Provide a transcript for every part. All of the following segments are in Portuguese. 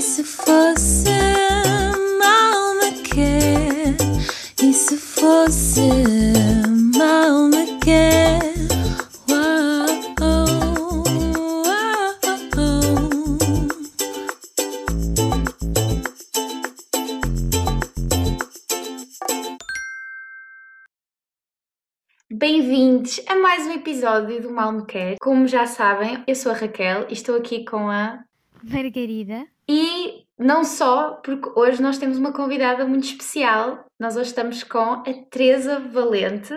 E se fosse mal me quer? E se fosse mal me quer? Bem-vindos a mais um episódio do Mal Me Quer. Como já sabem, eu sou a Raquel e estou aqui com a. Margarida. E não só, porque hoje nós temos uma convidada muito especial. Nós hoje estamos com a Teresa Valente.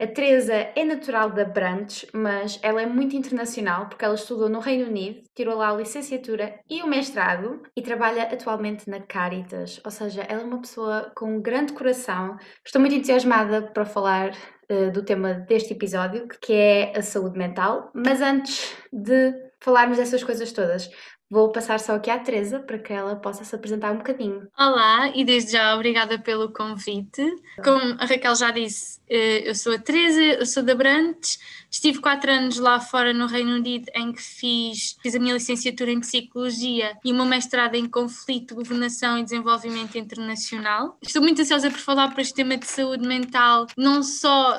A Teresa é natural da Brantes, mas ela é muito internacional porque ela estudou no Reino Unido, tirou lá a licenciatura e o mestrado e trabalha atualmente na Caritas. Ou seja, ela é uma pessoa com um grande coração. Estou muito entusiasmada para falar eh, do tema deste episódio, que é a saúde mental. Mas antes de falarmos dessas coisas todas, vou passar só aqui à Teresa para que ela possa se apresentar um bocadinho. Olá e desde já obrigada pelo convite. Como a Raquel já disse, eu sou a Teresa, eu sou da Brantes, estive quatro anos lá fora no Reino Unido em que fiz, fiz a minha licenciatura em Psicologia e o meu mestrado em Conflito, Governação e Desenvolvimento Internacional. Estou muito ansiosa por falar para este tema de saúde mental, não só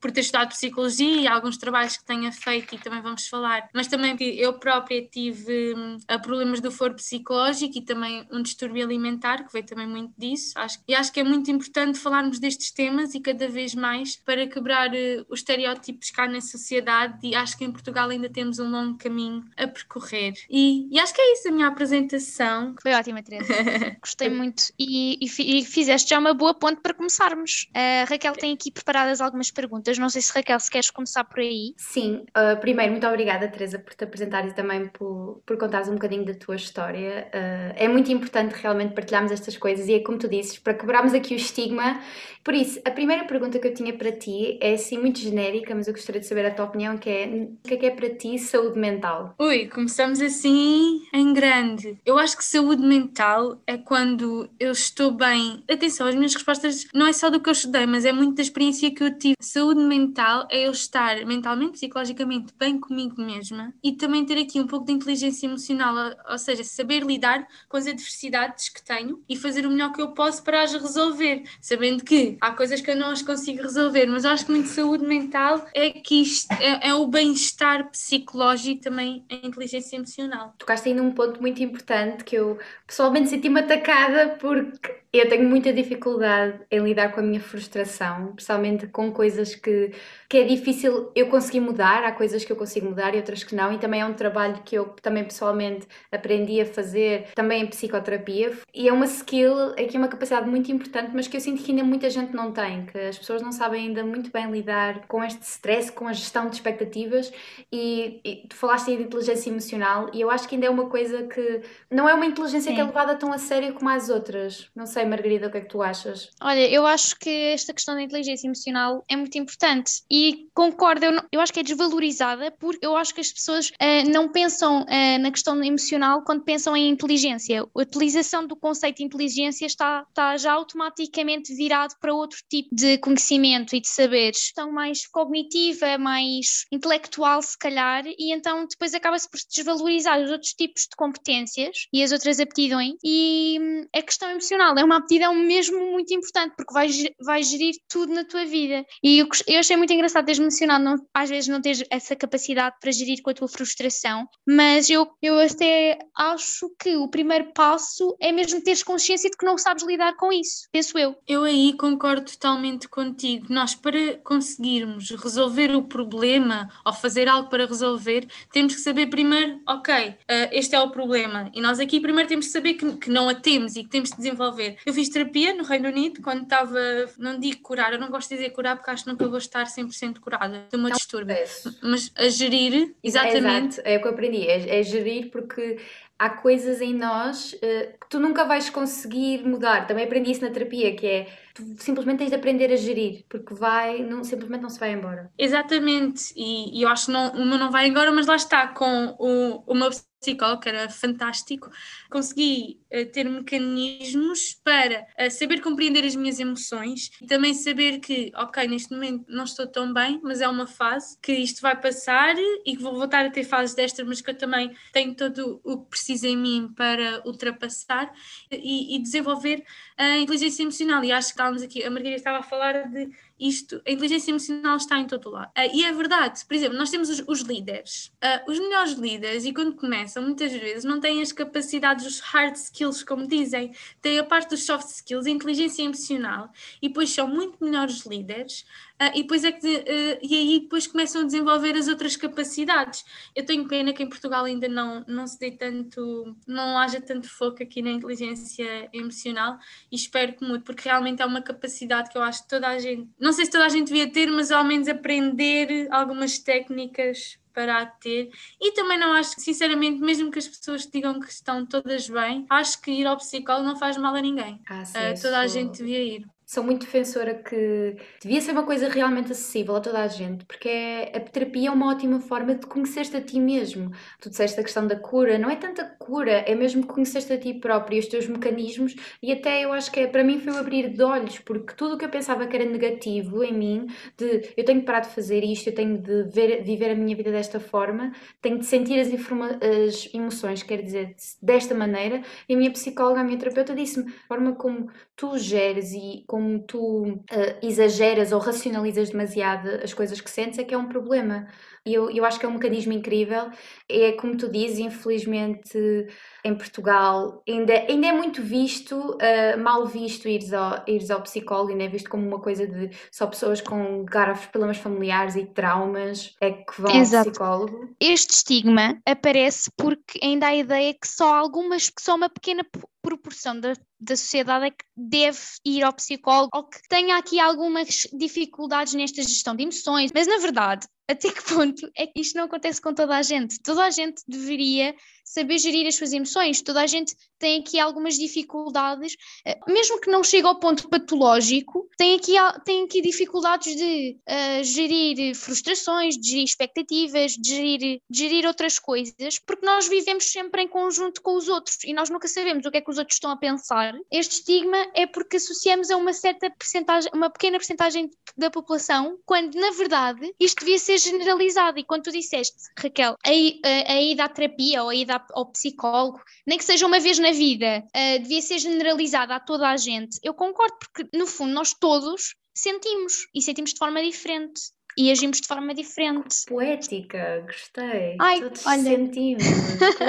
por ter estudado Psicologia e alguns trabalhos que tenha feito e também vamos falar, mas também que eu própria tive hum, problemas do foro psicológico e também um distúrbio alimentar, que veio também muito disso. Acho, e acho que é muito importante falarmos destes temas e cada vez mais para quebrar eh, os estereótipos cá na sociedade e acho que em Portugal ainda temos um longo caminho a percorrer. E, e acho que é isso a minha apresentação. Foi ótima, Teresa. Gostei muito. E, e e fizeste já uma boa ponte para começarmos. A Raquel tem aqui preparadas algumas perguntas. Não sei se Raquel, se queres começar por aí. Sim, uh, primeiro, muito obrigada, Teresa, por te apresentares e também por, por contares um bocadinho da tua história. Uh, é muito importante realmente partilharmos estas coisas e é como tu disses, para quebrarmos aqui o estigma. Por isso, a primeira pergunta que eu tinha para ti é assim muito genérica, mas eu gostaria de saber a tua opinião, que é o que é que é para ti saúde mental? Ui, começamos assim em grande. Eu acho que saúde mental é quando eu estou bem. Atenção, as minhas respostas não é só do que eu estudei, mas é muito da experiência que eu tive. Saúde mental é eu estar mentalmente, psicologicamente bem comigo mesma e também ter aqui um pouco de inteligência emocional, ou seja, saber lidar com as adversidades que tenho e fazer o melhor que eu posso para as resolver, sabendo que há coisas que eu não as consigo resolver, mas acho que muito saúde mental é que isto é, é o bem-estar psicológico e também a inteligência emocional. Tocaste aí num ponto muito importante que eu pessoalmente senti-me atacada porque eu tenho muita dificuldade em lidar com a minha frustração, especialmente com coisas que, que é difícil eu conseguir mudar. Há coisas que eu consigo mudar e outras que não, e também é um trabalho que eu também pessoalmente aprendi a fazer também em psicoterapia. E é uma skill, aqui é uma capacidade muito importante, mas que eu sinto que ainda muita gente não tem, que as pessoas não sabem ainda muito bem lidar com este stress, com a gestão de expectativas. E, e tu falaste aí de inteligência emocional, e eu acho que ainda é uma coisa que não é uma inteligência que é Sim. levada tão a sério como as outras. Não sei, Margarida, o que é que tu achas? Olha, eu acho que esta questão da inteligência emocional é muito importante e concordo, eu, não- eu acho que é desvalorizada porque eu acho que as pessoas ah, não pensam ah, na questão emocional quando pensam em inteligência. A utilização do conceito de inteligência está, está já automaticamente virado para outro tipo de conhecimento e de saberes. Então, mais cognitiva, mais intelectual, se calhar, e então depois acaba-se por desvalorizar os outros tipos de competências e as outras aptidões. E hum, a questão emocional é uma aptidão mesmo muito importante, porque vai, ge- vai gerir tudo na tua vida. E eu, eu achei muito engraçado teres mencionado, não, às vezes não teres essa capacidade para gerir com a tua frustração, mas eu, eu até acho que o primeiro passo é mesmo teres consciência de que não sabes lidar com isso, penso eu. Eu aí concordo totalmente contigo. Nós, para conseguirmos resolver o problema ou fazer algo para resolver, temos que saber primeiro, ok, eh, este é o problema. E nós aqui primeiro temos que saber que, que não a temos e que temos de desenvolver. Eu fiz terapia no Reino Unido quando estava, não digo curar, eu não gosto de dizer curar porque acho que nunca vou estar 100% curada. Tenho uma distúrbio. Mas a gerir, exatamente. Exato, é o que eu aprendi, é, é gerir porque há coisas em nós eh, que tu nunca vais conseguir mudar. Também aprendi isso na terapia, que é tu simplesmente tens de aprender a gerir, porque vai, não, simplesmente não se vai embora. Exatamente, e, e eu acho que não, meu não vai embora, mas lá está, com o, o meu psicólogo, que era fantástico, consegui uh, ter mecanismos para uh, saber compreender as minhas emoções e também saber que, ok, neste momento não estou tão bem, mas é uma fase, que isto vai passar e que vou voltar a ter fases destas, mas que eu também tenho todo o que preciso em mim para ultrapassar e, e desenvolver a inteligência emocional. E acho que estávamos aqui, a Margarida estava a falar de isto, a inteligência emocional está em todo lado. Uh, e é verdade, por exemplo, nós temos os, os líderes. Uh, os melhores líderes, e quando começam, muitas vezes não têm as capacidades, os hard skills, como dizem, têm a parte dos soft skills, a inteligência emocional, e depois são muito melhores líderes, Uh, e depois é que e aí depois começam a desenvolver as outras capacidades. Eu tenho pena que em Portugal ainda não, não se dê tanto, não haja tanto foco aqui na inteligência emocional e espero que mude, porque realmente é uma capacidade que eu acho que toda a gente, não sei se toda a gente devia ter, mas ao menos aprender algumas técnicas para a ter. E também não acho que, sinceramente, mesmo que as pessoas digam que estão todas bem, acho que ir ao psicólogo não faz mal a ninguém. Ah, sim, uh, toda a gente devia ir sou muito defensora que devia ser uma coisa realmente acessível a toda a gente, porque é, a terapia é uma ótima forma de conhecer-te a ti mesmo. Tu disseste a questão da cura, não é tanta cura, é mesmo conhecer-te a ti próprio os teus mecanismos, e até eu acho que é, para mim foi o abrir de olhos, porque tudo o que eu pensava que era negativo em mim, de eu tenho que parar de fazer isto, eu tenho de ver, viver a minha vida desta forma, tenho de sentir as, as emoções, quer dizer, desta maneira, e a minha psicóloga, a minha terapeuta disse-me, a forma como tu geres e como como tu uh, exageras ou racionalizas demasiado as coisas que sentes, é que é um problema. E eu, eu acho que é um mecanismo incrível. É como tu dizes, infelizmente em Portugal ainda, ainda é muito visto, uh, mal visto ires ao, ires ao psicólogo, ainda é visto como uma coisa de só pessoas com graves problemas familiares e traumas é que vão Exato. ao psicólogo. Este estigma aparece porque ainda há a ideia que só algumas, que só uma pequena proporção da, da sociedade é que deve ir ao psicólogo ou que tenha aqui algumas dificuldades nesta gestão de emoções, mas na verdade até que ponto é que isto não acontece com toda a gente? Toda a gente deveria saber gerir as suas emoções, toda a gente tem aqui algumas dificuldades, eh, mesmo que não chegue ao ponto patológico, tem aqui, tem aqui dificuldades de uh, gerir frustrações, de gerir expectativas, de gerir, de gerir outras coisas, porque nós vivemos sempre em conjunto com os outros e nós nunca sabemos o que é que os outros estão a pensar. Este estigma é porque associamos a uma certa percentagem, uma pequena percentagem da população, quando na verdade isto devia ser generalizado. E quando tu disseste, Raquel, a, a, a ida à terapia ou a ida ao psicólogo, nem que seja uma vez na vida, uh, devia ser generalizada a toda a gente. Eu concordo, porque no fundo nós todos sentimos e sentimos de forma diferente e agimos de forma diferente. Poética, gostei. Ai, Todos olha. sentimos,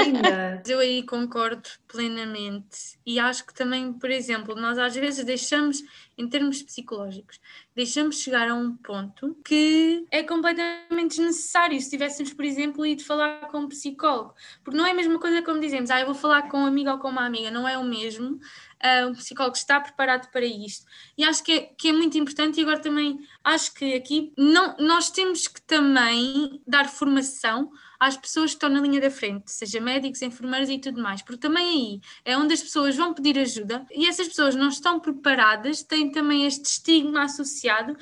linda. Eu aí concordo plenamente e acho que também, por exemplo, nós às vezes deixamos, em termos psicológicos, deixamos chegar a um ponto que é completamente desnecessário se tivéssemos, por exemplo, ido falar com um psicólogo. Porque não é a mesma coisa como dizemos, ah, eu vou falar com um amigo ou com uma amiga, não é o mesmo. Uh, um psicólogo está preparado para isto. E acho que é, que é muito importante, e agora também acho que aqui não, nós temos que também dar formação às pessoas que estão na linha da frente, seja médicos, enfermeiros e tudo mais, porque também aí é onde as pessoas vão pedir ajuda e essas pessoas não estão preparadas, têm também este estigma associado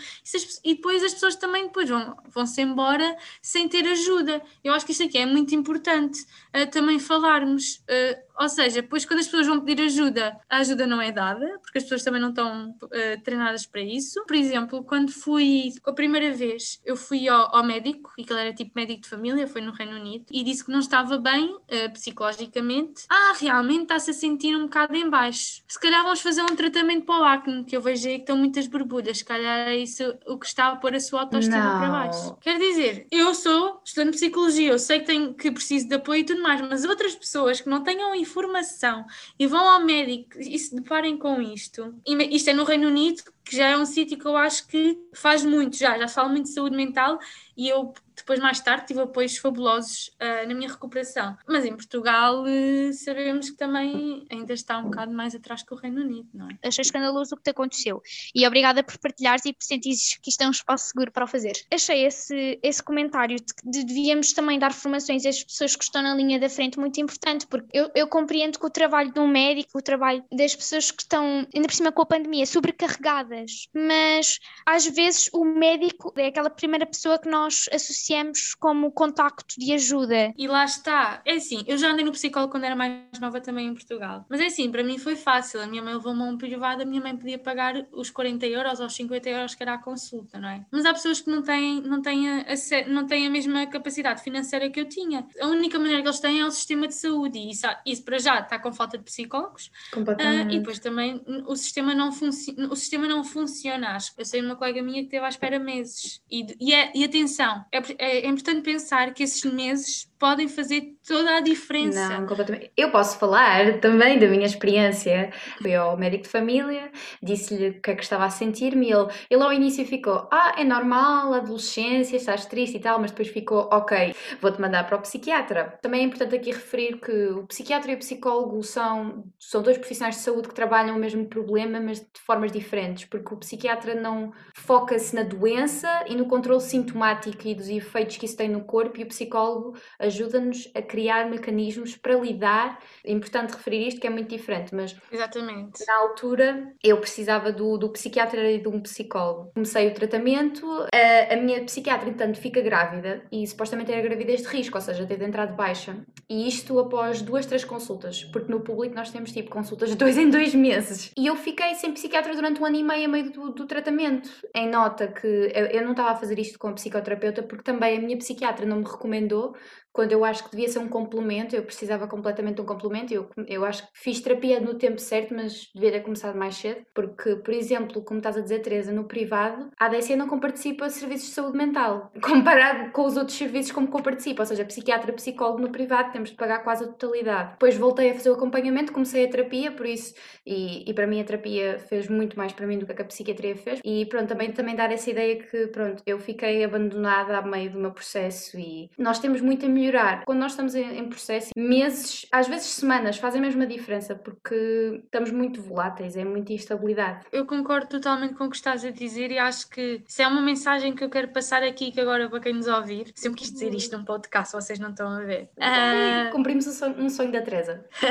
e, depois as pessoas também depois vão, vão-se embora sem ter ajuda. Eu acho que isto aqui é muito importante uh, também falarmos. Uh, ou seja, depois quando as pessoas vão pedir ajuda, a ajuda não é dada, porque as pessoas também não estão uh, treinadas para isso. Por exemplo, quando fui, a primeira vez, eu fui ao, ao médico, e que ele era tipo médico de família, foi no Reino Unido, e disse que não estava bem uh, psicologicamente. Ah, realmente está-se a sentir um bocado em baixo. Se calhar vamos fazer um tratamento para o acne, que eu vejo aí que estão muitas borbulhas. Se calhar é isso o que está a pôr a sua autoestima não. para baixo. Quer dizer, eu sou estudante de psicologia, eu sei que, tenho, que preciso de apoio e tudo mais, mas outras pessoas que não tenham informação e vão ao médico e se deparem com isto, isto é no Reino Unido, que já é um sítio que eu acho que faz muito já, já falo muito de saúde mental e eu depois, mais tarde, tive apoios fabulosos uh, na minha recuperação. Mas em Portugal uh, sabemos que também ainda está um bocado mais atrás que o Reino Unido, não é? Achei escandaloso o que te aconteceu. E obrigada por partilhares e por sentires que isto é um espaço seguro para o fazer. Achei esse, esse comentário de que devíamos também dar formações às pessoas que estão na linha da frente muito importante, porque eu, eu compreendo que o trabalho de um médico, o trabalho das pessoas que estão, ainda por cima com a pandemia, sobrecarregadas, mas às vezes o médico é aquela primeira pessoa que nós associamos associamos como contacto de ajuda. E lá está. É assim, eu já andei no psicólogo quando era mais nova também em Portugal. Mas é assim, para mim foi fácil. A minha mãe levou-me a um privado, a minha mãe podia pagar os 40 euros ou os 50 euros que era a consulta, não é? Mas há pessoas que não têm, não têm, a, não têm a mesma capacidade financeira que eu tinha. A única maneira que eles têm é o sistema de saúde e isso, isso para já está com falta de psicólogos. Uh, e depois também o sistema não, o sistema não funciona. Eu sei uma colega minha que teve à espera meses. E, e, é, e atenção, é, é, importante pensar que esses meses podem fazer toda a diferença. Não, completamente. Eu posso falar também da minha experiência. Fui ao médico de família, disse-lhe o que é que estava a sentir-me ele, ele ao início ficou, ah, é normal, adolescência, estás triste e tal, mas depois ficou, ok, vou-te mandar para o psiquiatra. Também é importante aqui referir que o psiquiatra e o psicólogo são, são dois profissionais de saúde que trabalham o mesmo problema, mas de formas diferentes, porque o psiquiatra não foca-se na doença e no controle sintomático e dos efeitos que isso tem no corpo e o psicólogo ajuda-nos a criar mecanismos para lidar. É importante referir isto que é muito diferente, mas Exatamente. na altura eu precisava do, do psiquiatra e de um psicólogo. Comecei o tratamento, a, a minha psiquiatra, entanto, fica grávida e supostamente era gravidez de risco, ou seja, teve de entrada baixa. E isto após duas, três consultas, porque no público nós temos tipo consultas de dois em dois meses. E eu fiquei sem psiquiatra durante um ano e meio a meio do, do tratamento. Em nota que eu, eu não estava a fazer isto com a psicoterapeuta porque também a minha psiquiatra não me recomendou quando eu acho que devia ser um complemento, eu precisava completamente de um complemento. Eu, eu acho que fiz terapia no tempo certo, mas devia ter começado mais cedo, porque, por exemplo, como estás a dizer, Teresa, no privado, a ADC não comparticipa de serviços de saúde mental, comparado com os outros serviços como comparticipa, ou seja, psiquiatra, psicólogo no privado, temos de pagar quase a totalidade. Depois voltei a fazer o acompanhamento, comecei a terapia, por isso, e, e para mim a terapia fez muito mais para mim do que a psiquiatria fez. E pronto, também, também dar essa ideia que, pronto, eu fiquei abandonada a meio do meu processo e nós temos muito a melhorar. Quando nós estamos em, processo, meses, às vezes semanas, fazem a mesma diferença porque estamos muito voláteis, é muita instabilidade. Eu concordo totalmente com o que estás a dizer e acho que se é uma mensagem que eu quero passar aqui, que agora para quem nos ouvir, sempre quis dizer isto num podcast, vocês não estão a ver. Uh... Cumprimos um sonho, um sonho da Teresa.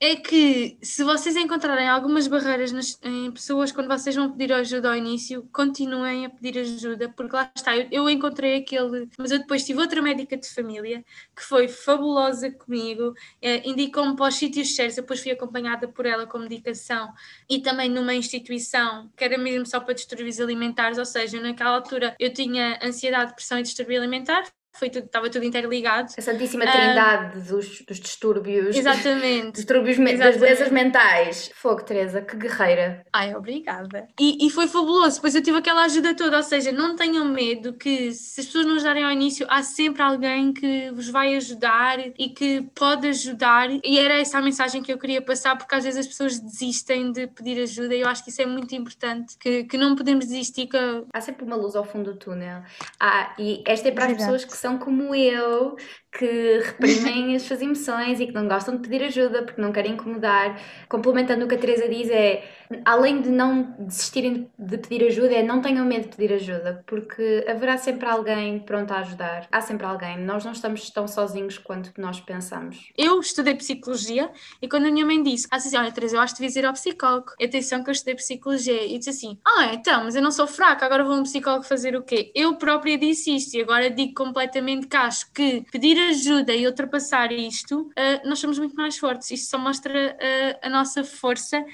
é. é que se vocês encontrarem algumas barreiras nas, em pessoas quando vocês vão pedir ajuda ao início, continuem a pedir ajuda, porque lá está, eu, eu encontrei aquele, mas eu depois tive outra médica de família, que foi fabulosa comigo, eh, indicou-me para os sítios certos, depois fui acompanhada por ela com medicação e também numa instituição que era mesmo só para distúrbios alimentares, ou seja, naquela altura eu tinha ansiedade, depressão e distúrbio alimentar, foi tudo, estava tudo interligado. A Santíssima Trindade uh, dos, dos distúrbios. Exatamente. distúrbios exatamente. das doenças mentais. Fogo, Teresa, que guerreira. Ai, obrigada. E, e foi fabuloso, pois eu tive aquela ajuda toda, ou seja, não tenham medo que se as pessoas não ajudarem ao início, há sempre alguém que vos vai ajudar e que pode ajudar. E era essa a mensagem que eu queria passar, porque às vezes as pessoas desistem de pedir ajuda e eu acho que isso é muito importante, que, que não podemos desistir. Que... Há sempre uma luz ao fundo do túnel. Ah, e esta é para as pessoas que são como eu, que reprimem as suas emoções e que não gostam de pedir ajuda porque não querem incomodar. Complementando o que a Teresa diz, é além de não desistirem de pedir ajuda, é não tenham medo de pedir ajuda, porque haverá sempre alguém pronto a ajudar. Há sempre alguém. Nós não estamos tão sozinhos quanto nós pensamos. Eu estudei psicologia e quando a minha mãe disse, ah, assim, olha, Teresa, eu acho que devias ir ao psicólogo. Atenção que eu estudei psicologia. E disse assim, ah, então, mas eu não sou fraca, agora vou um psicólogo fazer o quê? Eu própria disse isto e agora digo completamente que acho que pedir ajuda e ultrapassar isto, uh, nós somos muito mais fortes. Isto só mostra uh, a nossa força.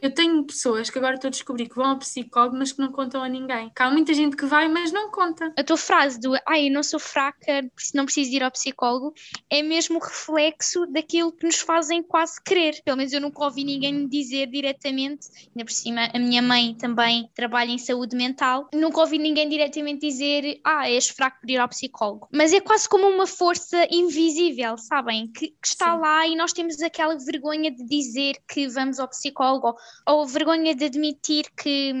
Eu tenho pessoas que agora estou a descobrir que vão ao psicólogo, mas que não contam a ninguém. Há muita gente que vai, mas não conta. A tua frase do ai, eu não sou fraca, não preciso ir ao psicólogo, é mesmo reflexo daquilo que nos fazem quase querer. Pelo menos eu nunca ouvi ninguém dizer diretamente, ainda por cima, a minha mãe também trabalha em saúde mental, nunca ouvi ninguém diretamente dizer ah, és fraco por ir ao psicólogo. Mas é quase como uma força invisível, sabem? Que, que está Sim. lá e nós temos aquela vergonha de dizer que vamos ao psicólogo ou, ou vergonha de admitir que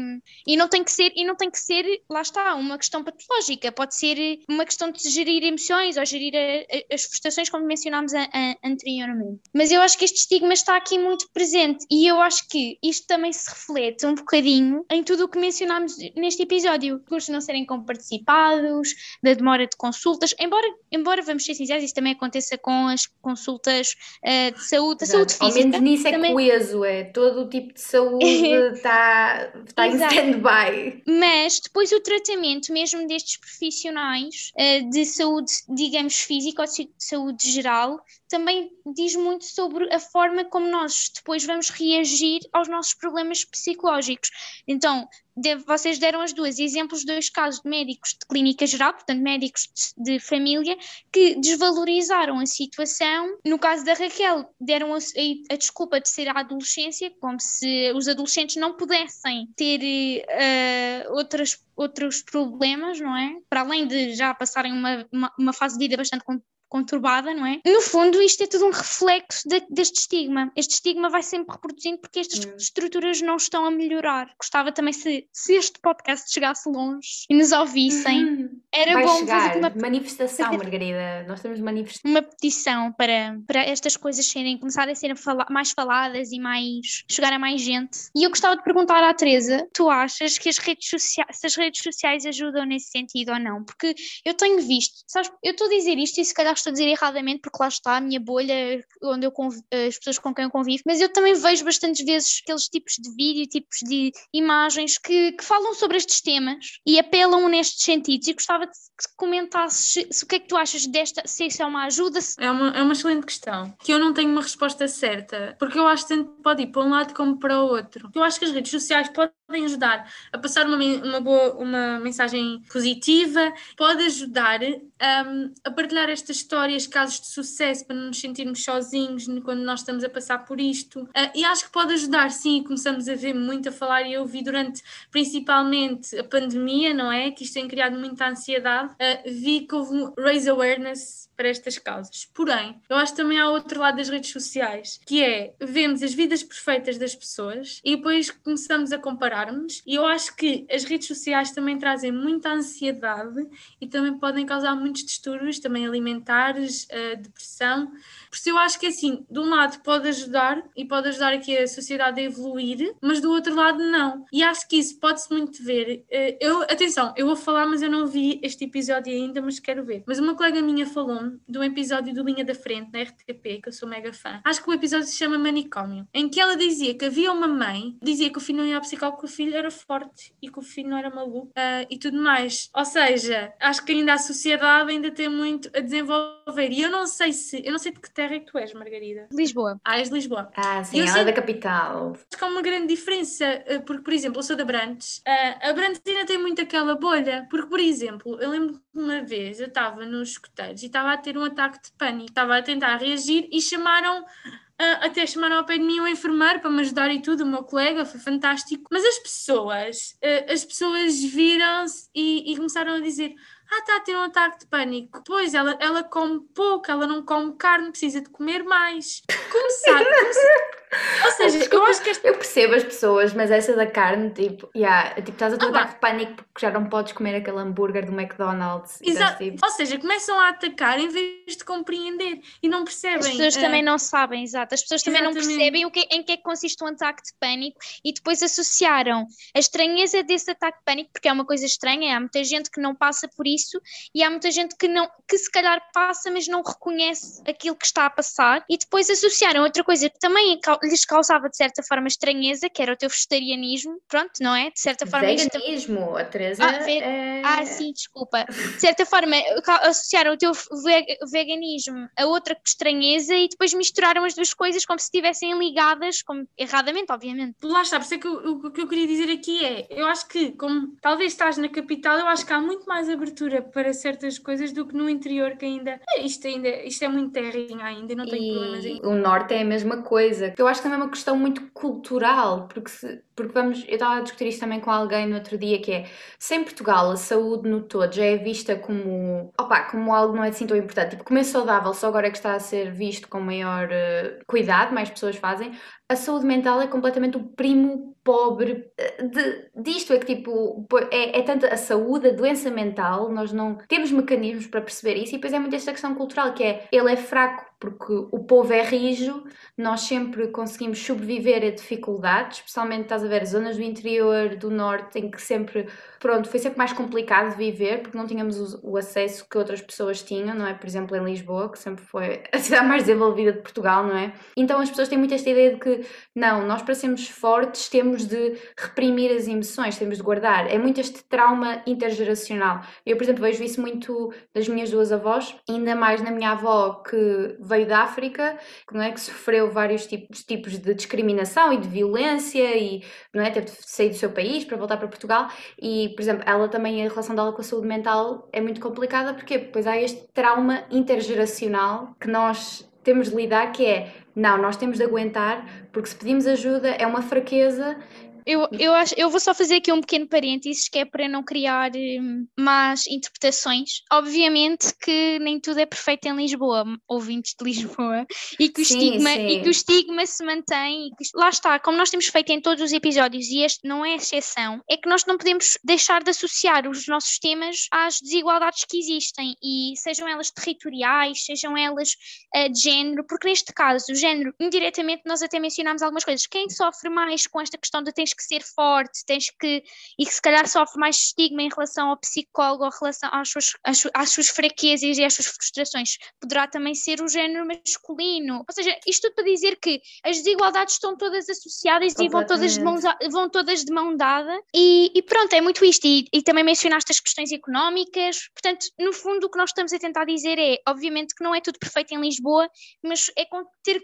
e não tem que ser e não tem que ser lá está uma questão patológica pode ser uma questão de gerir emoções ou gerir a, a, as frustrações como mencionámos a, anteriormente mas eu acho que este estigma está aqui muito presente e eu acho que isto também se reflete um bocadinho em tudo o que mencionámos neste episódio cursos não serem comparticipados da demora de consultas embora embora vamos ser sinceros presenciais, isso também aconteça com as consultas uh, de saúde, saúde Ao física. menos nisso é também... coeso, é todo o tipo de saúde está tá em stand-by. Mas depois o tratamento mesmo destes profissionais eh, de saúde, digamos, física ou de saúde geral, também diz muito sobre a forma como nós depois vamos reagir aos nossos problemas psicológicos. Então, de- vocês deram as duas exemplos, dois casos de médicos de clínica geral, portanto, médicos de, de família, que desvalorizaram a situação. No caso da Raquel, deram a, a- a desculpa de ser a adolescência, como se os adolescentes não pudessem ter eh, outras, outros problemas, não é? Para além de já passarem uma, uma, uma fase de vida bastante con- conturbada, não é? No fundo, isto é tudo um reflexo de- deste estigma. Este estigma vai sempre reproduzindo porque estas Hum. estruturas não estão a melhorar. Gostava também se, se este podcast chegasse longe e nos ouvissem, Hum, era Vai bom chegar. fazer uma Manifestação, fazer- Margarida. Nós temos manifestação. uma petição para, para estas coisas serem, começarem a ser fala- mais faladas e mais chegar a mais gente. E eu gostava de perguntar à Teresa, tu achas que as redes sociais, se as redes sociais ajudam nesse sentido ou não? Porque eu tenho visto, sabes, eu estou a dizer isto e se calhar estou a dizer erradamente porque lá está a minha bolha onde eu as pessoas com quem eu convivo, mas eu também vejo bastantes vezes aqueles tipos de vídeo, tipos de imagens que, que falam sobre estes temas e apelam nestes sentidos e gostava que comentasses se, se o que é que tu achas desta, se isso é uma ajuda, se É uma, é uma excelente questão, que eu não tenho uma resposta certa, porque eu acho que tanto pode ir para um lado como para o outro. Eu acho que as redes sociais podem ajudar a passar uma, uma, boa, uma mensagem positiva, pode ajudar hum, a partilhar estas histórias, casos de sucesso, para não nos sentirmos sozinhos quando nós estamos a passar por isto. Ah, e acho que pode ajudar, sim, começamos a ver muito a falar, e eu vi durante principalmente a pandemia, não é? Que isto tem criado muita ansiedade, ah, vi que houve um raise awareness para estas causas. Porém, eu acho que também há outro lado das redes sociais, que é vemos as vidas perfeitas das pessoas e depois começamos a comparar-nos. E eu acho que as redes sociais também trazem muita ansiedade e também podem causar muitos distúrbios, também alimentares, eh, depressão. Por isso eu acho que assim, de um lado pode ajudar e pode ajudar aqui a sociedade a evoluir, mas do outro lado não. E acho que isso pode-se muito ver. Eh, Eu, atenção, eu vou falar, mas eu não vi este episódio ainda, mas quero ver. Mas uma colega minha de um episódio do Linha da Frente na RTP, que eu sou mega fã. Acho que o episódio se chama Manicômio, em que ela dizia que havia uma mãe, dizia que o filho não ia ao psicólogo, que o filho era forte e que o filho não era maluco ah, e tudo mais. Ou seja, acho que ainda a sociedade ainda tem muito a desenvolver. E eu não sei se, eu não sei de que terra é que tu és, Margarida. Lisboa. Ah, és de Lisboa. Ah, sim, Eu ela sei- é da capital. Acho que há uma grande diferença, eh, porque, por exemplo, eu sou da Brantes, eh, a Brantes ainda tem muito aquela bolha, porque, por exemplo, eu lembro uma vez eu estava nos escuteiros e estava a ter um ataque de pânico, estava a tentar reagir e chamaram. ah, até chamaram ao pé de mim um enfermeiro para me ajudar e tudo, o meu colega, foi fantástico. Mas as pessoas, eh, as pessoas viram-se e, e começaram a dizer: Ah, está a ter um ataque de pânico. Pois, ela, ela come pouco, ela não come carne, precisa de comer mais. Começar. começar- Ou seja, eu acho que esta Eu percebo as pessoas, mas essa da carne, tipo, yeah, tipo estás a ter Ah, um ataque de pânico porque já não podes comer aquele hambúrguer do McDonald's. e Exato. tipo, Ou seja, começam a atacar em vez de compreender e não percebem. As pessoas eh, também não sabem, exato. As pessoas também não Exatamente. percebem o que, em que é que consiste um ataque de pânico e depois associaram a estranheza desse ataque de pânico, porque é uma coisa estranha, há muita gente que não passa por isso e há muita gente que, não, que se calhar passa, mas não reconhece aquilo que está a passar, e depois associaram outra coisa que também cau- lhes causava de certa forma estranheza, que era o teu vegetarianismo, pronto, não é? De certa forma também- veganismo. A Teresa Ah, ve- é... ah, sim, desculpa. De certa forma, associaram o teu ve- veganismo a outra estranheza e depois misturaram as duas coisas como se estivessem ligadas, como, erradamente, obviamente. Lá está, por isso é que eu- o que eu queria dizer aqui é, eu acho que, como talvez estás na capital, eu acho que há muito mais abertura para certas coisas do que no interior, que ainda, isto ainda, isto é muito terrinha ainda, não tenho problemas E em... o norte é a mesma coisa. Eu acho que também é uma questão muito cultural, porque, se, porque vamos, eu estava a discutir isto também com alguém no outro dia, que é, se em Portugal a saúde no todo já é vista como, opa, como algo não é assim tão importante, tipo, comer saudável só agora é que está a ser visto com maior eh, cuidado, mais pessoas fazem, a saúde mental é completamente o primo pobre eh, de, disto. É que tipo, é, é tanto a saúde, a doença mental, nós não temos mecanismos para perceber isso, e depois é muito esta questão cultural que é ele é fraco porque o povo é rijo, nós sempre conseguimos sobreviver a dificuldades, especialmente estás a ver zonas do interior, do norte, em que sempre, pronto, foi sempre mais complicado de viver porque não tínhamos o, acesso que outras pessoas tinham, não é? Por exemplo, em Lisboa, que sempre foi a cidade mais desenvolvida de Portugal, não é? Então as pessoas têm muito esta ideia de que não, nós para sermos fortes temos de reprimir as emoções, temos de guardar. É muito este trauma intergeracional. Eu, por exemplo, vejo isso muito das minhas duas avós, ainda mais na minha avó que veio da África, que, não é, que sofreu vários tipos, tipos de discriminação e de violência e não é, teve de sair do seu país para voltar para Portugal. E, por exemplo, ela também, a relação dela com a saúde mental é muito complicada. Porque depois há este trauma intergeracional que nós temos de lidar que é, não, nós temos de aguentar porque se pedimos ajuda é uma fraqueza eu, eu, acho, eu vou só fazer aqui um pequeno parênteses que é para não criar hum, más interpretações. Obviamente que nem tudo é perfeito em Lisboa, ouvintes de Lisboa, e que o, sim, estigma, sim. E que o estigma se mantém. Que, lá está, como nós temos feito em todos os episódios, e este não é exceção, é que nós não podemos deixar de associar os nossos temas às desigualdades que existem, e sejam elas territoriais, sejam elas uh, de género, porque neste caso, o género, indiretamente, nós até mencionámos algumas coisas. Quem sofre mais com esta questão de tens que ser forte, tens que. e que se calhar sofre mais estigma em relação ao psicólogo, ou relação às suas, às, às suas fraquezas e às suas frustrações, poderá também ser o género masculino. Ou seja, isto tudo para dizer que as desigualdades estão todas associadas e vão todas, de mão, vão todas de mão dada, e, e pronto, é muito isto. E, e também mencionaste as questões económicas, portanto, no fundo, o que nós estamos a tentar dizer é, obviamente, que não é tudo perfeito em Lisboa, mas é ter,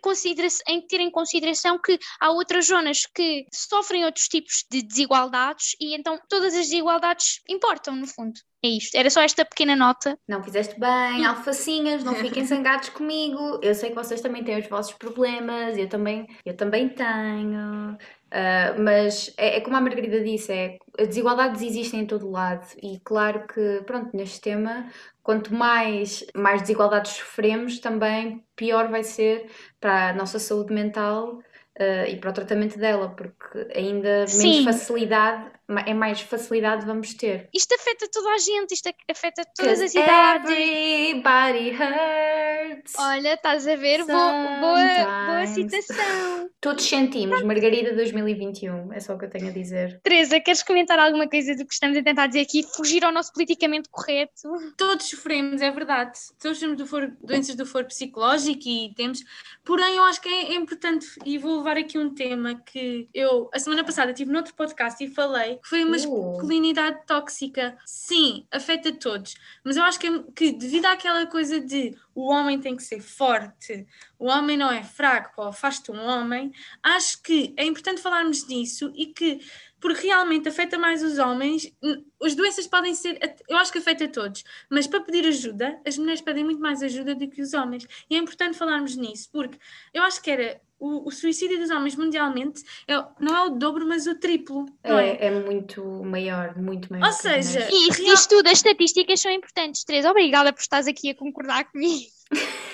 em ter em consideração que há outras zonas que sofrem outros tipos de desigualdades e então todas as desigualdades importam, no fundo. É isto, era só esta pequena nota. Não fizeste bem, alfacinhas, não fiquem zangados comigo. Eu sei que vocês também têm os vossos problemas, eu também, eu também tenho. Uh, mas é, é, como a Margarida disse, é, as desigualdades existem em todo lado e claro que, pronto, neste tema, quanto mais, mais desigualdades sofremos, também pior vai ser para a nossa saúde mental uh, e para o tratamento dela, porque ainda Sim. menos facilidade, é mais facilidade vamos ter. Isto afeta toda a gente, isto afeta todas as idades. Everybody hurts. Olha, estás a ver? Boa, boa, boa citação. Todos sentimos, Margarida 2021, é só o que eu tenho a dizer. Teresa, queres comentar alguma coisa do que estamos a tentar dizer aqui? Fugir ao nosso politicamente correto? Todos sofremos, é verdade. Todos temos do foro, doenças do foro psicológico e temos. Porém, eu acho que é importante, e vou levar aqui um tema que eu, a semana passada, estive noutro podcast e falei, que foi a masculinidade uh. tóxica. Sim, afeta todos, mas eu acho que, que devido àquela coisa de o homem tem que ser forte, o homem não é fraco, ou faz-te um homem, acho que é importante falarmos disso e que porque realmente afeta mais os homens. As doenças podem ser, eu acho que afeta todos, mas para pedir ajuda, as mulheres pedem muito mais ajuda do que os homens. E é importante falarmos nisso, porque eu acho que era o, o suicídio dos homens mundialmente é, não é o dobro, mas o triplo. É, é? é, muito maior, muito maior. Ou seja, e isso diz tudo, as estatísticas são importantes. Teresa, obrigada por estares aqui a concordar comigo.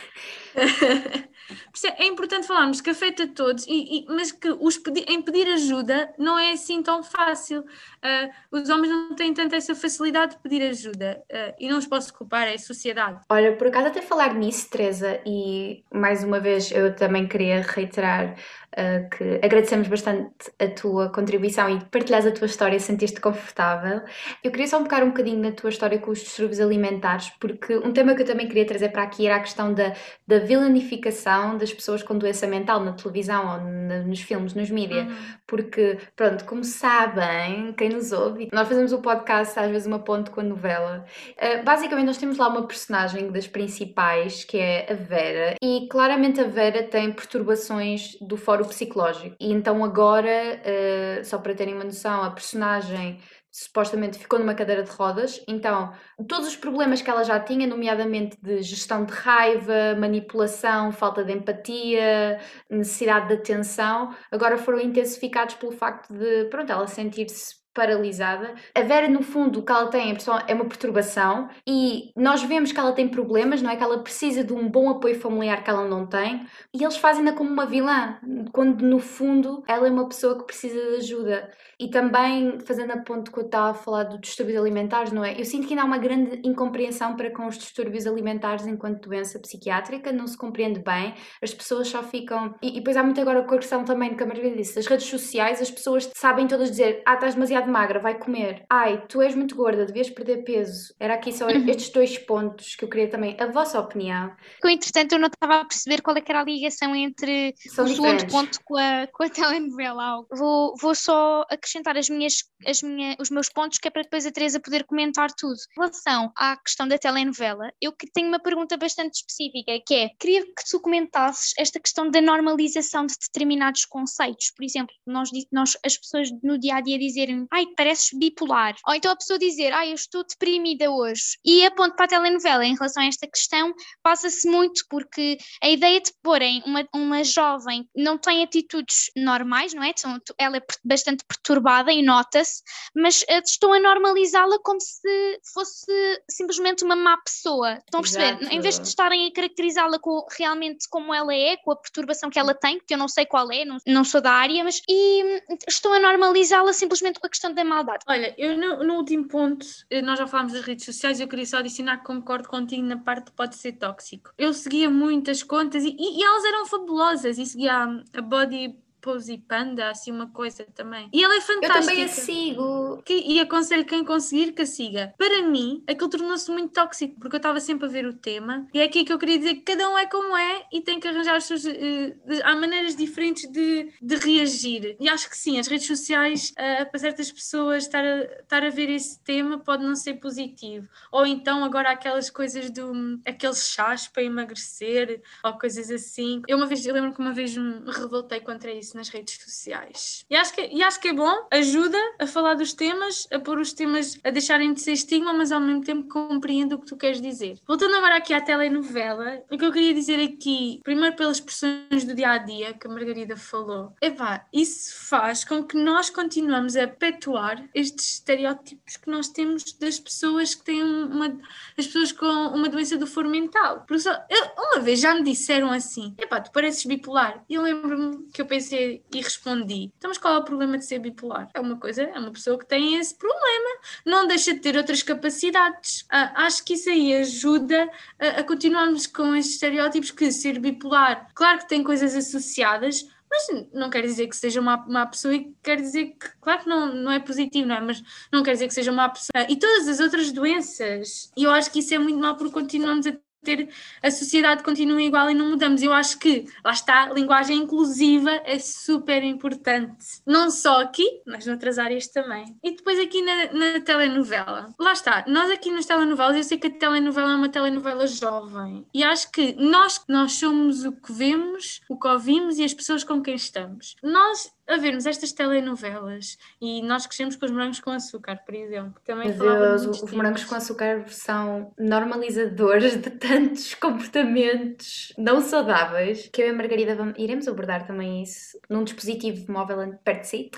É importante falarmos que afeta todos, e, e, mas que os pedi, em pedir ajuda não é assim tão fácil. Uh, os homens não têm tanta essa facilidade de pedir ajuda uh, e não os posso culpar, é a sociedade. Olha, por acaso até falar nisso, Teresa, e mais uma vez eu também queria reiterar uh, que agradecemos bastante a tua contribuição e partilhares a tua história, sentiste confortável. Eu queria só um um bocadinho na tua história com os distúrbios alimentares, porque um tema que eu também queria trazer para aqui era a questão da, da vilanificação das pessoas com doença mental na televisão ou na, nos filmes, nos mídias, uhum. porque, pronto, como sabem, quem nos ouve, nós fazemos o podcast às vezes uma ponte com a novela. Uh, basicamente, nós temos lá uma personagem das principais, que é a Vera, e claramente a Vera tem perturbações do fórum psicológico. E então agora, uh, só para terem uma noção, a personagem supostamente ficou numa cadeira de rodas, então todos os problemas que ela já tinha, nomeadamente de gestão de raiva, manipulação, falta de empatia, necessidade de atenção, agora foram intensificados pelo facto de, pronto, ela sentir-se paralisada. A Vera, no fundo, o que ela tem é uma perturbação e nós vemos que ela tem problemas, não é? Que ela precisa de um bom apoio familiar que ela não tem e eles fazem-na como uma vilã, quando no fundo ela é uma pessoa que precisa de ajuda. E também, fazendo a ponto que eu estava a falar dos distúrbios alimentares, não é? Eu sinto que ainda há uma grande incompreensão para com os distúrbios alimentares enquanto doença psiquiátrica, não se compreende bem, as pessoas só ficam. E, e depois há muito agora com a questão também que a Margarida disse, as redes sociais, as pessoas sabem todas dizer: Ah, estás demasiado magra, vai comer. Ai, tu és muito gorda, devias perder peso. Era aqui só uhum. estes dois pontos que eu queria também. A vossa opinião. Com entretanto, eu não estava a perceber qual é era a ligação entre São o diferentes. segundo ponto com a, com a telenovela. Vou, vou só acrescentar as minhas, as minha, os meus pontos, que é para depois a Teresa poder comentar tudo. Em relação à questão da telenovela, eu tenho uma pergunta bastante específica, que é, queria que tu comentasses esta questão da normalização de determinados conceitos. Por exemplo, nós, nós as pessoas no dia a dia dizerem, ai, pareces bipolar. Ou então a pessoa dizer, ai, eu estou deprimida hoje. E a ponto para a telenovela em relação a esta questão passa-se muito porque a ideia de porem uma, uma jovem não tem atitudes normais, não é? Ela é bastante perturbada e nota-se, mas uh, estão a normalizá-la como se fosse simplesmente uma má pessoa. Estão a perceber? Exato. Em vez de estarem a caracterizá-la realmente como ela é, com a perturbação que ela tem, que eu não sei qual é, não, não sou da área, mas e hum, estão a normalizá-la simplesmente com a questão da maldade. Olha, eu no, no, último ponto, eh, nós já falámos das redes sociais, eu queria só adicionar que concordo contigo na parte pode ser tóxico. Eu seguia muitas contas e, e, e elas eram fabulosas e seguia a, a Body Pose Panda, assim uma coisa também. E ela é fantástica. Eu também a sigo. Que, e aconselho quem conseguir que a siga. Para mim, aquilo tornou-se muito tóxico, porque eu estava sempre a ver o tema, e é aqui que eu queria dizer que cada um é como é e tem que arranjar as suas. Uh, há maneiras diferentes de, de reagir. E acho que sim, as redes sociais, uh, para certas pessoas, estar a, estar a ver esse tema pode não ser positivo. Ou então, agora, aquelas coisas do. aqueles chás para emagrecer, ou coisas assim. Eu, uma vez, eu lembro que uma vez me revoltei contra isso isso nas redes sociais. E acho, que, e acho que é bom, ajuda a falar dos temas, a pôr os temas a deixarem de ser estigma, mas ao mesmo tempo compreendo o que tu queres dizer. Voltando agora aqui à telenovela, o que eu queria dizer aqui, primeiro pelas expressões do dia a dia que a Margarida falou, é vá, isso faz com que nós continuamos a perpetuar estes estereótipos que nós temos das pessoas que têm uma. as pessoas com uma doença do foro mental. Porque só, eu, uma vez já me disseram assim: epá, tu pareces bipolar. E eu lembro-me que eu pensei e respondi. Então, mas qual é o problema de ser bipolar? É uma coisa, é uma pessoa que tem esse problema, não deixa de ter outras capacidades. Ah, acho que isso aí ajuda a, a continuarmos com estes estereótipos que ser bipolar, claro que tem coisas associadas, mas não quer dizer que seja uma má pessoa e quer dizer que, claro que não, não é positivo, não é? Mas não quer dizer que seja uma má pessoa. E todas as outras doenças. E eu acho que isso é muito mal porque continuamos a ter a sociedade continua igual e não mudamos. Eu acho que, lá está, a linguagem inclusiva é super importante. Não só aqui, mas noutras áreas também. E depois aqui na, na telenovela. Lá está, nós aqui nas telenovelas, eu sei que a telenovela é uma telenovela jovem. E acho que nós, nós somos o que vemos, o que ouvimos e as pessoas com quem estamos. Nós a vermos estas telenovelas e nós crescemos com os morangos com açúcar, por exemplo. Também Deus, os morangos com açúcar são normalizadores de tantos comportamentos não saudáveis que eu e a Margarida vamos, iremos abordar também isso num dispositivo móvel perto de si.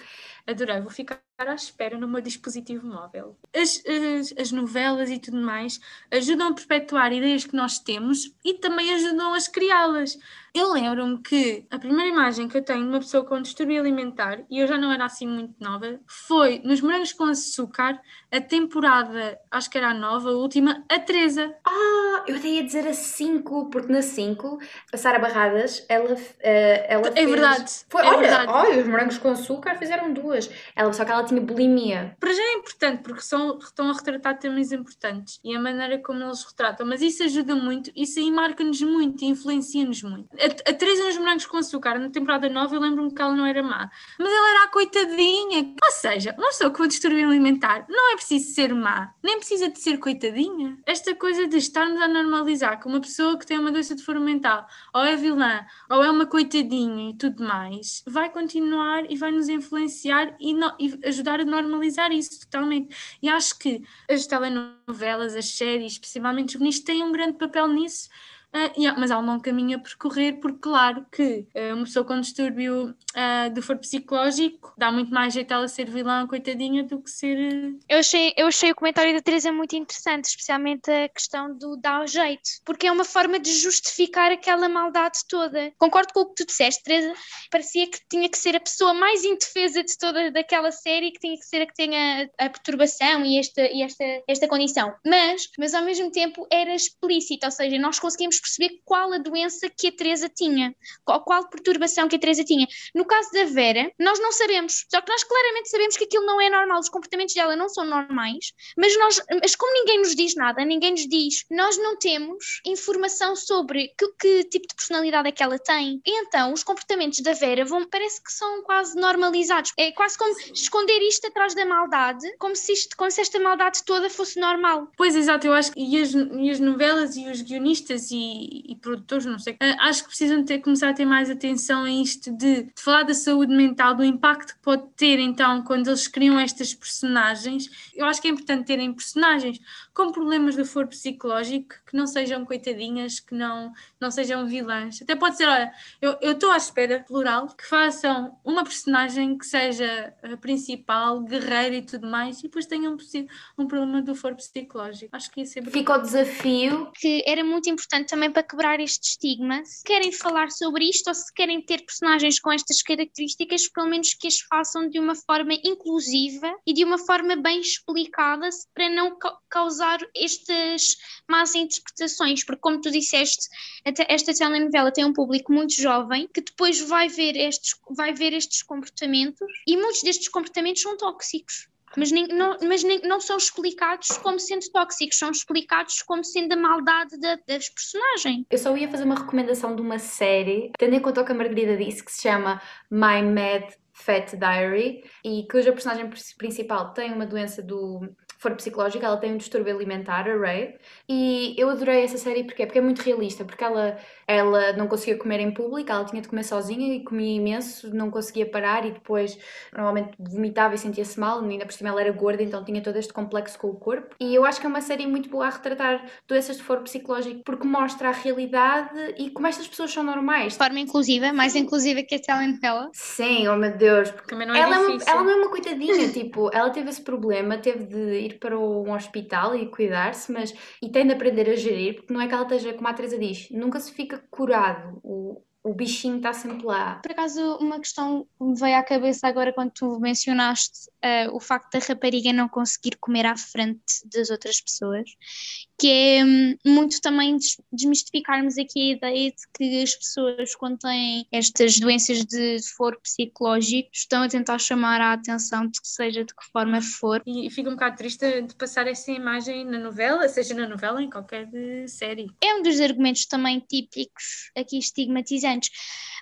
Adorei, vou ficar à espera no meu dispositivo móvel. As, as, as, novelas e tudo mais ajudam a perpetuar ideias que nós temos e também ajudam a criá-las. Eu lembro-me que a primeira imagem que eu tenho de uma pessoa com distúrbio alimentar, e eu já não era assim muito nova, foi nos Morangos com Açúcar, a temporada, acho que era a nova, a última, a Teresa. Ah, eu até ia dizer a 5, porque na 5, a Sara Barradas, ela, uh, ela É verdade. Foi, é olha, verdade. olha, os Morangos com Açúcar fizeram duas. Ela, só que ela tinha bulimia. Para já é importante, porque são, estão a retratar temas importantes e a maneira como eles retratam, mas isso ajuda muito, isso aí marca-nos muito, influencia-nos muito a, a Teresa nos Morangos com Açúcar, na temporada nova, eu lembro-me que ela não era má, mas ela era a coitadinha. Ou seja, uma pessoa com distúrbio alimentar não é preciso ser má, nem precisa de ser coitadinha. Esta coisa de estarmos a normalizar que uma pessoa que tem uma doença de forma mental ou é vilã ou é uma coitadinha e tudo mais, vai continuar e vai nos influenciar e, no, e ajudar a normalizar isso totalmente. E acho que as telenovelas, as séries, principalmente os juvenis, têm um grande papel nisso Uh, yeah, mas há um longo caminho a percorrer, porque, claro, que uh, uma pessoa com distúrbio uh, de foro psicológico dá muito mais jeito ela ser vilã, coitadinha, do que ser. Eu achei, eu achei o comentário da Teresa muito interessante, especialmente a questão do dar jeito, porque é uma forma de justificar aquela maldade toda. Concordo com o que tu disseste, Teresa. Parecia que tinha que ser a pessoa mais indefesa de toda daquela série, que tinha que ser a que tenha a perturbação e esta, e esta, esta condição. Mas, mas ao mesmo tempo era explícito, ou seja, nós conseguimos perceber qual a doença que a Teresa tinha, qual, qual perturbação que a Teresa tinha. No caso da Vera, nós não sabemos, só que nós claramente sabemos que aquilo não é normal, os comportamentos dela não são normais, mas nós, mas como ninguém nos diz nada, ninguém nos diz, nós não temos informação sobre que, que tipo de personalidade é que ela tem. Então os comportamentos da Vera vão, parece que são quase normalizados. É quase como esconder isto atrás da maldade, como se, isto, como se esta maldade toda fosse normal. Pois, exato, eu acho que e as, e as novelas e os guionistas e, e, produtores, não sei, eh, acho que precisam ter, começar a ter mais atenção a isto de, de falar da saúde mental, do impacto que pode ter então quando eles criam estas personagens. Eu acho que é importante terem personagens com problemas de foro psicológico que não sejam coitadinhas, que não, não sejam vilãs. Até pode ser, olha, eu estou à espera, plural, que façam uma personagem que seja a principal, guerreira e tudo mais, e depois tenham um, um problema do foro psicológico. Acho que ia ser. Fica o desafio. Que era muito importante também para quebrar este estigma. Se querem falar sobre isto ou se querem ter personagens com estas características, pelo menos que as façam de uma forma inclusiva e de uma forma bem explicada para não causar estas más interpretações, porque como tu disseste, esta telenovela tem um público muito jovem que depois vai ver estes, vai ver estes comportamentos e muitos destes comportamentos são tóxicos. Mas, nem, não, mas nem, não são explicados como sendo tóxicos, são explicados como sendo a maldade da, das personagens. Eu só ia fazer uma recomendação de uma série, tendo em conta o que a Margarida disse, que se chama My Mad Fat Diary e cuja personagem principal tem uma doença do for psicológica, ela tem um distúrbio alimentar, a Ray, e eu adorei essa série porque, porque é muito realista, porque ela, ela não conseguia comer em público, ela tinha de comer sozinha e comia imenso, não conseguia parar e depois normalmente vomitava e sentia-se mal, ainda por cima ela era gorda, então tinha todo este complexo com o corpo. E eu acho que é uma série muito boa a retratar doenças de foro psicológico porque mostra a realidade e como estas pessoas são normais. De forma inclusiva, mais inclusiva que a telenovela. Sim, oh meu Deus. Porque Também não é ela, difícil. É uma, ela não é uma coitadinha, tipo, ela teve esse problema, teve de ir para um hospital e cuidar-se, mas e tem de aprender a gerir, porque não é que ela esteja, como a Teresa diz, nunca se fica curado. O, o bichinho está sempre lá. Por acaso, uma questão me veio à cabeça agora quando tu mencionaste uh, o facto da rapariga não conseguir comer à frente das outras pessoas, que é um, muito também desmistificarmos aqui a ideia de que as pessoas, quando têm estas doenças de foro psicológico, estão a tentar chamar a atenção de que seja de que forma for. E fico um bocado triste de passar essa imagem na novela, seja na novela ou em qualquer série. É um dos argumentos também típicos aqui estigmatizantes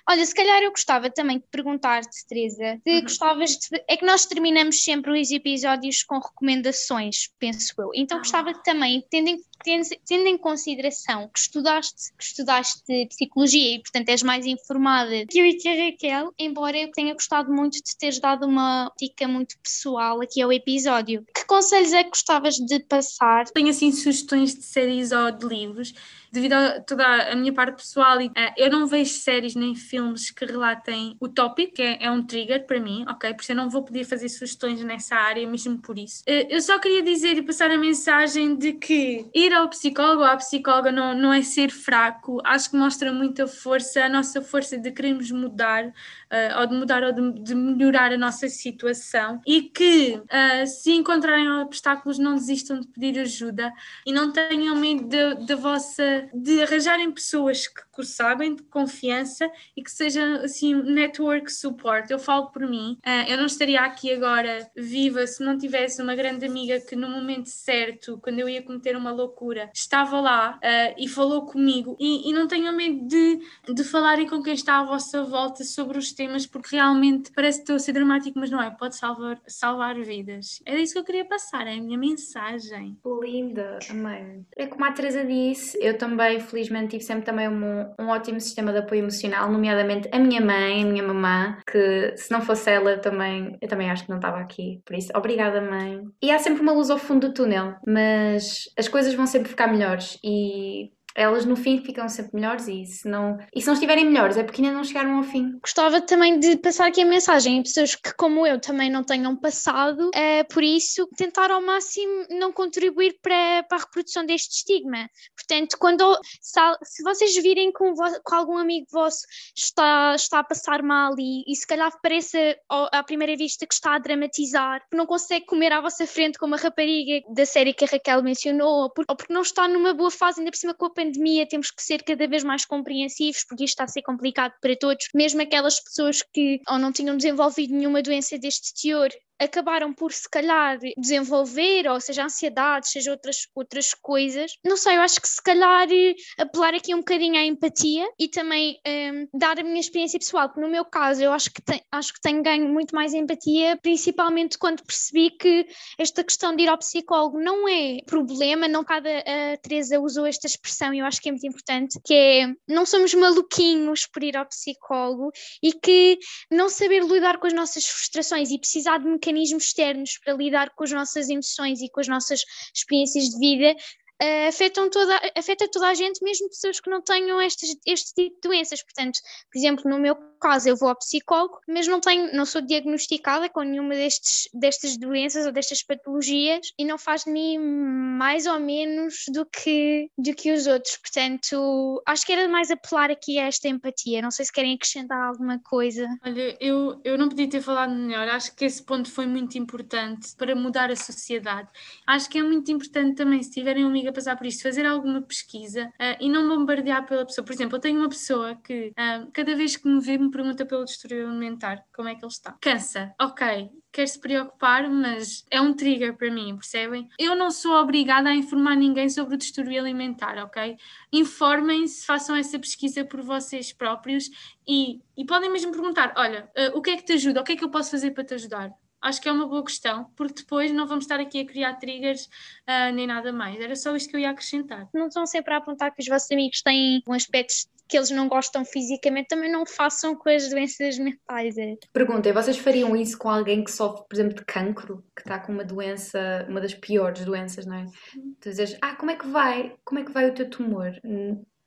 Olha, se calhar eu gostava também de perguntar-te, Teresa, uhum. gostavas de... É que nós terminamos sempre os episódios com recomendações, penso eu. Então ah. gostava também, tendo em, tendo, em consideração que estudaste, que estudaste psicologia e, portanto, és mais informada que eu e que a Raquel, embora eu tenha gostado muito de teres dado uma dica muito pessoal aqui ao episódio, que conselhos é que gostavas de passar? Tenho, assim, sugestões de séries ou de livros devido a toda a minha parte pessoal, uh, eu não vejo séries nem filmes que relatem o tópico, que é, é, um trigger para mim, ok? Por isso eu não vou poder fazer sugestões nessa área, mesmo por isso. Uh, eu só queria dizer e passar a mensagem de que ir ao psicólogo ou à psicóloga não, não é ser fraco, acho que mostra muita força, a nossa força de queremos mudar, uh, ou de mudar ou de, de, melhorar a nossa situação e que se encontrarem obstáculos não desistam de pedir ajuda e não tenham medo da vossa de arranjarem pessoas que, sabem, de confiança e que seja assim network support. Eu falo por mim, uh, eu não estaria aqui agora viva se não tivesse uma grande amiga que no momento certo, quando eu ia cometer uma loucura, estava lá uh, e falou comigo e, e não tenham medo de, de falarem com quem está à vossa volta sobre os temas, porque realmente parece que estou a ser dramático, mas não é, pode salvar, salvar vidas. Era isso que eu queria passar, é a minha mensagem. Linda, amém. É como a Teresa disse, eu também felizmente, tive sempre também um, um ótimo sistema de apoio emocional, nomeadamente a minha mãe, a minha mamã, que se não fosse ela também, eu também acho que não estava aqui. Por isso, obrigada, mãe. E há sempre uma luz ao fundo do túnel, mas as coisas vão sempre ficar melhores e elas no fim ficam sempre melhores e se não, e se não estiverem melhores é porque ainda não chegaram ao fim. Gostava também de passar aqui a mensagem a pessoas que, como eu, também não tenham passado, é, por isso, tentar ao máximo não contribuir para, para a reprodução deste estigma. Portanto, quando se, se vocês virem com, algum amigo vosso está, está a passar mal e, e se calhar pareça à primeira vista que está a dramatizar, que não consegue comer à vossa frente como a rapariga da série que a Raquel mencionou, ou porque não está numa boa fase, ainda por cima com a pandemia, temos que ser cada vez mais compreensivos, porque isto está a ser complicado para todos, mesmo aquelas pessoas que ou não tinham desenvolvido nenhuma doença deste teor acabaram por se calhar desenvolver, ou seja, ansiedade, seja outras, outras coisas. Não sei, eu acho que se calhar eh, apelar aqui um bocadinho à empatia e também um, ehm, dar a minha experiência pessoal, porque no meu caso eu acho que, acho que tenho ganho muito mais empatia, principalmente quando percebi que esta questão de ir ao psicólogo não é problema, não cada a Teresa usou esta expressão e eu acho que é muito importante, que é não somos maluquinhos por ir ao psicólogo e que não saber lidar com as nossas frustrações e precisar de mecanismos mecanismos externos para lidar com as nossas emoções e com as nossas experiências de vida uh, afetam toda, afeta toda a gente, mesmo pessoas que não tenham estes, este tipo de doenças. Portanto, por exemplo, no meu caso, eu vou ao psicólogo, mas não tenho, não sou diagnosticada com nenhuma destes, destas doenças ou destas patologias e não faz de mim mais ou menos do que, do que os outros. Portanto, acho que era mais apelar aqui a esta empatia. Não sei se querem acrescentar alguma coisa. Olha, eu, eu não podia ter falado melhor. Acho que esse ponto foi muito importante para mudar a sociedade. Acho que é muito importante também, se tiverem um amigo a passar por isto, fazer alguma pesquisa uh, e não bombardear pela pessoa. Por exemplo, eu tenho uma pessoa que uh, cada vez que me vê me pergunta pelo distúrbio alimentar, como é que ele está. Cansa, ok, quer se preocupar, mas é um trigger para mim, percebem? Eu não sou obrigada a informar ninguém sobre o distúrbio alimentar, ok? Informem-se, façam essa pesquisa por vocês próprios e, e podem mesmo perguntar: olha, uh, o que é que te ajuda? O que é que eu posso fazer para te ajudar? acho que é uma boa questão, porque depois não vamos estar aqui a criar triggers uh, nem nada mais. Era só isto que eu ia acrescentar. Não estão sempre a apontar que os vossos amigos têm um aspecto que eles não gostam fisicamente, também não façam com as doenças mentais. É. Perguntem, vocês fariam isso com alguém que sofre, por exemplo, de cancro, que está com uma doença, uma das piores doenças, não é? Tu dizes, ah, como é que vai? Como é que vai o teu tumor?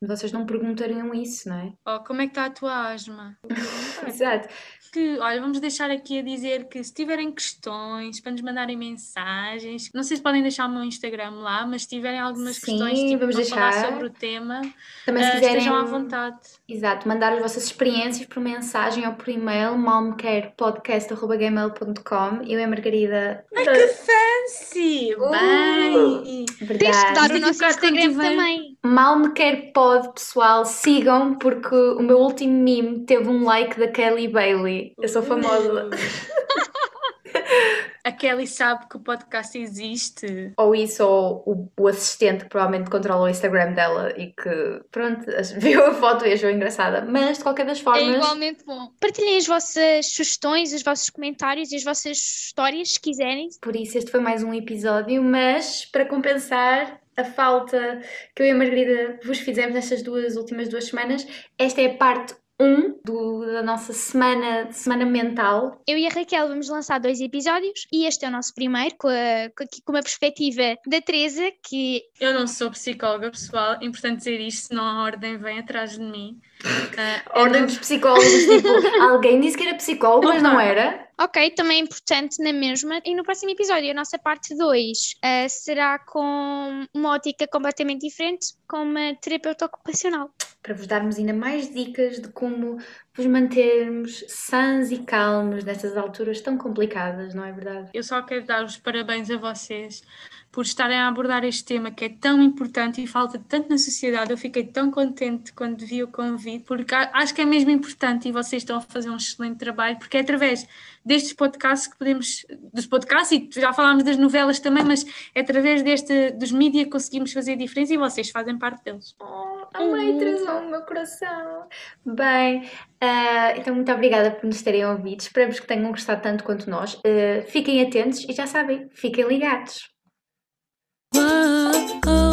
Vocês não perguntariam isso, não é? Oh, como é que está a tua asma? Exato. Que, olha, vamos deixar aqui a dizer que se tiverem questões para nos mandarem mensagens, não sei se podem deixar o meu Instagram lá, mas se tiverem algumas Sim, questões tipo, vamos deixar. falar sobre o tema, Também, se uh, quiserem, estejam à vontade. Exato, mandar as vossas experiências por mensagem ou por e-mail, malmequerpodcast.gmail.com Eu e a Margarida. Ai, que fancy! Uh, Bem! Verdade. Tens de dar o nosso Instagram também. Malmequerpod pod, pessoal, sigam, porque o meu último meme teve um like da Kelly Bailey. Eu sou famosa. A Kelly sabe que o podcast existe. Ou isso, ou o, o, assistente que provavelmente controla o Instagram dela e que, pronto, viu a foto e achou engraçada. Mas, de qualquer das é formas. É igualmente bom. Partilhem as vossas sugestões, os vossos comentários e as vossas histórias, se quiserem. Por isso, este foi mais um episódio, mas para compensar, a falta que eu e a Margarida vos fizemos nestas duas últimas duas semanas. Esta é a parte 1 do, da nossa semana, semana mental. Eu e a Raquel vamos lançar dois episódios e este é o nosso primeiro, com, a, com uma perspectiva da Teresa, que... Eu não sou psicóloga, pessoal, é importante dizer isto, senão a ordem vem atrás de mim. Uh, ordem não... dos psicólogos, tipo, alguém disse que era psicólogo, mas não era? Ok, também é importante na mesma. E no próximo episódio, a nossa parte 2 uh, eh, será com uma ótica completamente diferente, com uma terapeuta ocupacional. Para vos darmos ainda mais dicas de como vos mantermos sãs e calmos nestas alturas tão complicadas, não é verdade? Eu só quero dar os parabéns a vocês por estarem a abordar este tema que é tão importante e falta tanto na sociedade. Eu fiquei tão contente quando vi o convite, porque acho que é mesmo importante e vocês estão a fazer um excelente trabalho, porque é através destes podcasts que podemos, dos podcasts, e já falámos das novelas também, mas é através deste, dos mídias que conseguimos fazer a diferença e vocês fazem parte deles. Oh, amei, Teresa, o meu coração. Bem, uh, então muito obrigada por nos terem ouvido. Esperamos que tenham gostado tanto quanto nós. Uh, fiquem atentos e já sabem, fiquem ligados. Whoa.